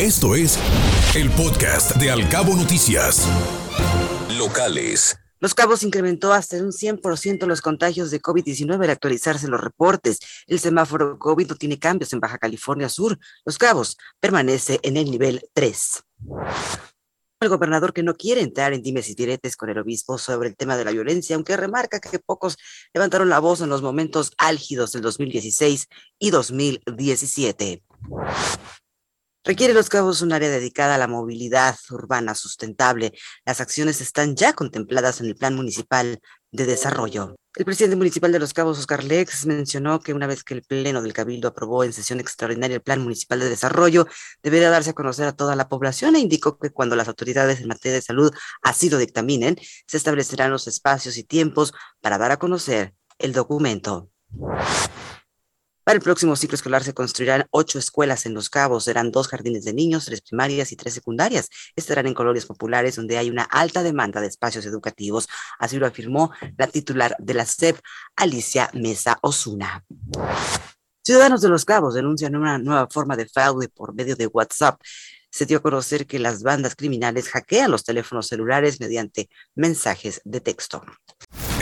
Esto es el podcast de Alcabo Noticias. Locales. Los Cabos incrementó hasta un 100% los contagios de COVID-19 al actualizarse los reportes. El semáforo COVID no tiene cambios en Baja California Sur. Los Cabos permanece en el nivel 3. El gobernador que no quiere entrar en dimes y diretes con el obispo sobre el tema de la violencia, aunque remarca que pocos levantaron la voz en los momentos álgidos del 2016 y 2017. Requiere Los Cabos un área dedicada a la movilidad urbana sustentable. Las acciones están ya contempladas en el Plan Municipal de Desarrollo. El presidente municipal de Los Cabos, Oscar Lex, mencionó que una vez que el Pleno del Cabildo aprobó en sesión extraordinaria el Plan Municipal de Desarrollo, debería darse a conocer a toda la población e indicó que cuando las autoridades en materia de salud así lo dictaminen, se establecerán los espacios y tiempos para dar a conocer el documento. Para el próximo ciclo escolar se construirán ocho escuelas en Los Cabos. Serán dos jardines de niños, tres primarias y tres secundarias. Estarán en colonias populares donde hay una alta demanda de espacios educativos. Así lo afirmó la titular de la SEP, Alicia Mesa Osuna. Ciudadanos de Los Cabos denuncian una nueva forma de fraude por medio de WhatsApp. Se dio a conocer que las bandas criminales hackean los teléfonos celulares mediante mensajes de texto.